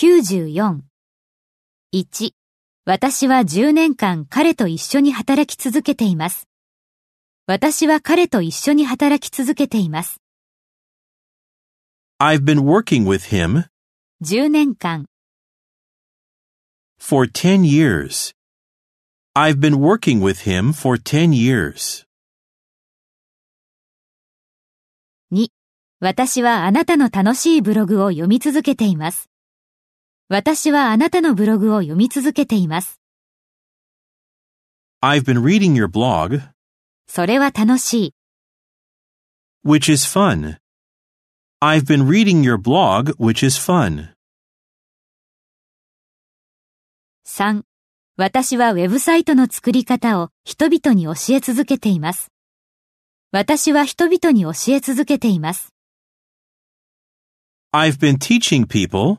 94。1、私は10年間彼と一緒に働き続けています。私は彼と一緒に働き続けています。I've been working with him 10年間、for 10 years. I've been working with him for 10 years. 2、私はあなたの楽しいブログを読み続けています。私はあなたのブログを読み続けています。I've been reading your blog, それは楽しい。which is fun. I've been reading your blog, which is fun. 3. 私はウェブサイトの作り方を人々に教え続けています。私は人々に教え続けています。I've been teaching people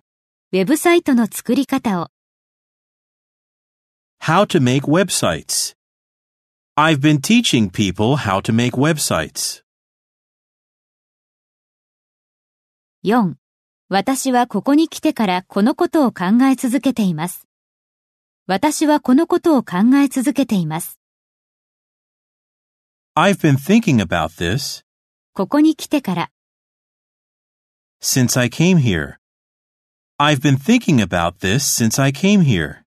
ウェブサイトの作り方を how to make websites. I've been teaching people how to make websites. 4. 私はここに来てからこのことを考え続けています。私はこのことを考え続けています。I've been thinking about this ここに来てから、since I came here. I've been thinking about this since I came here.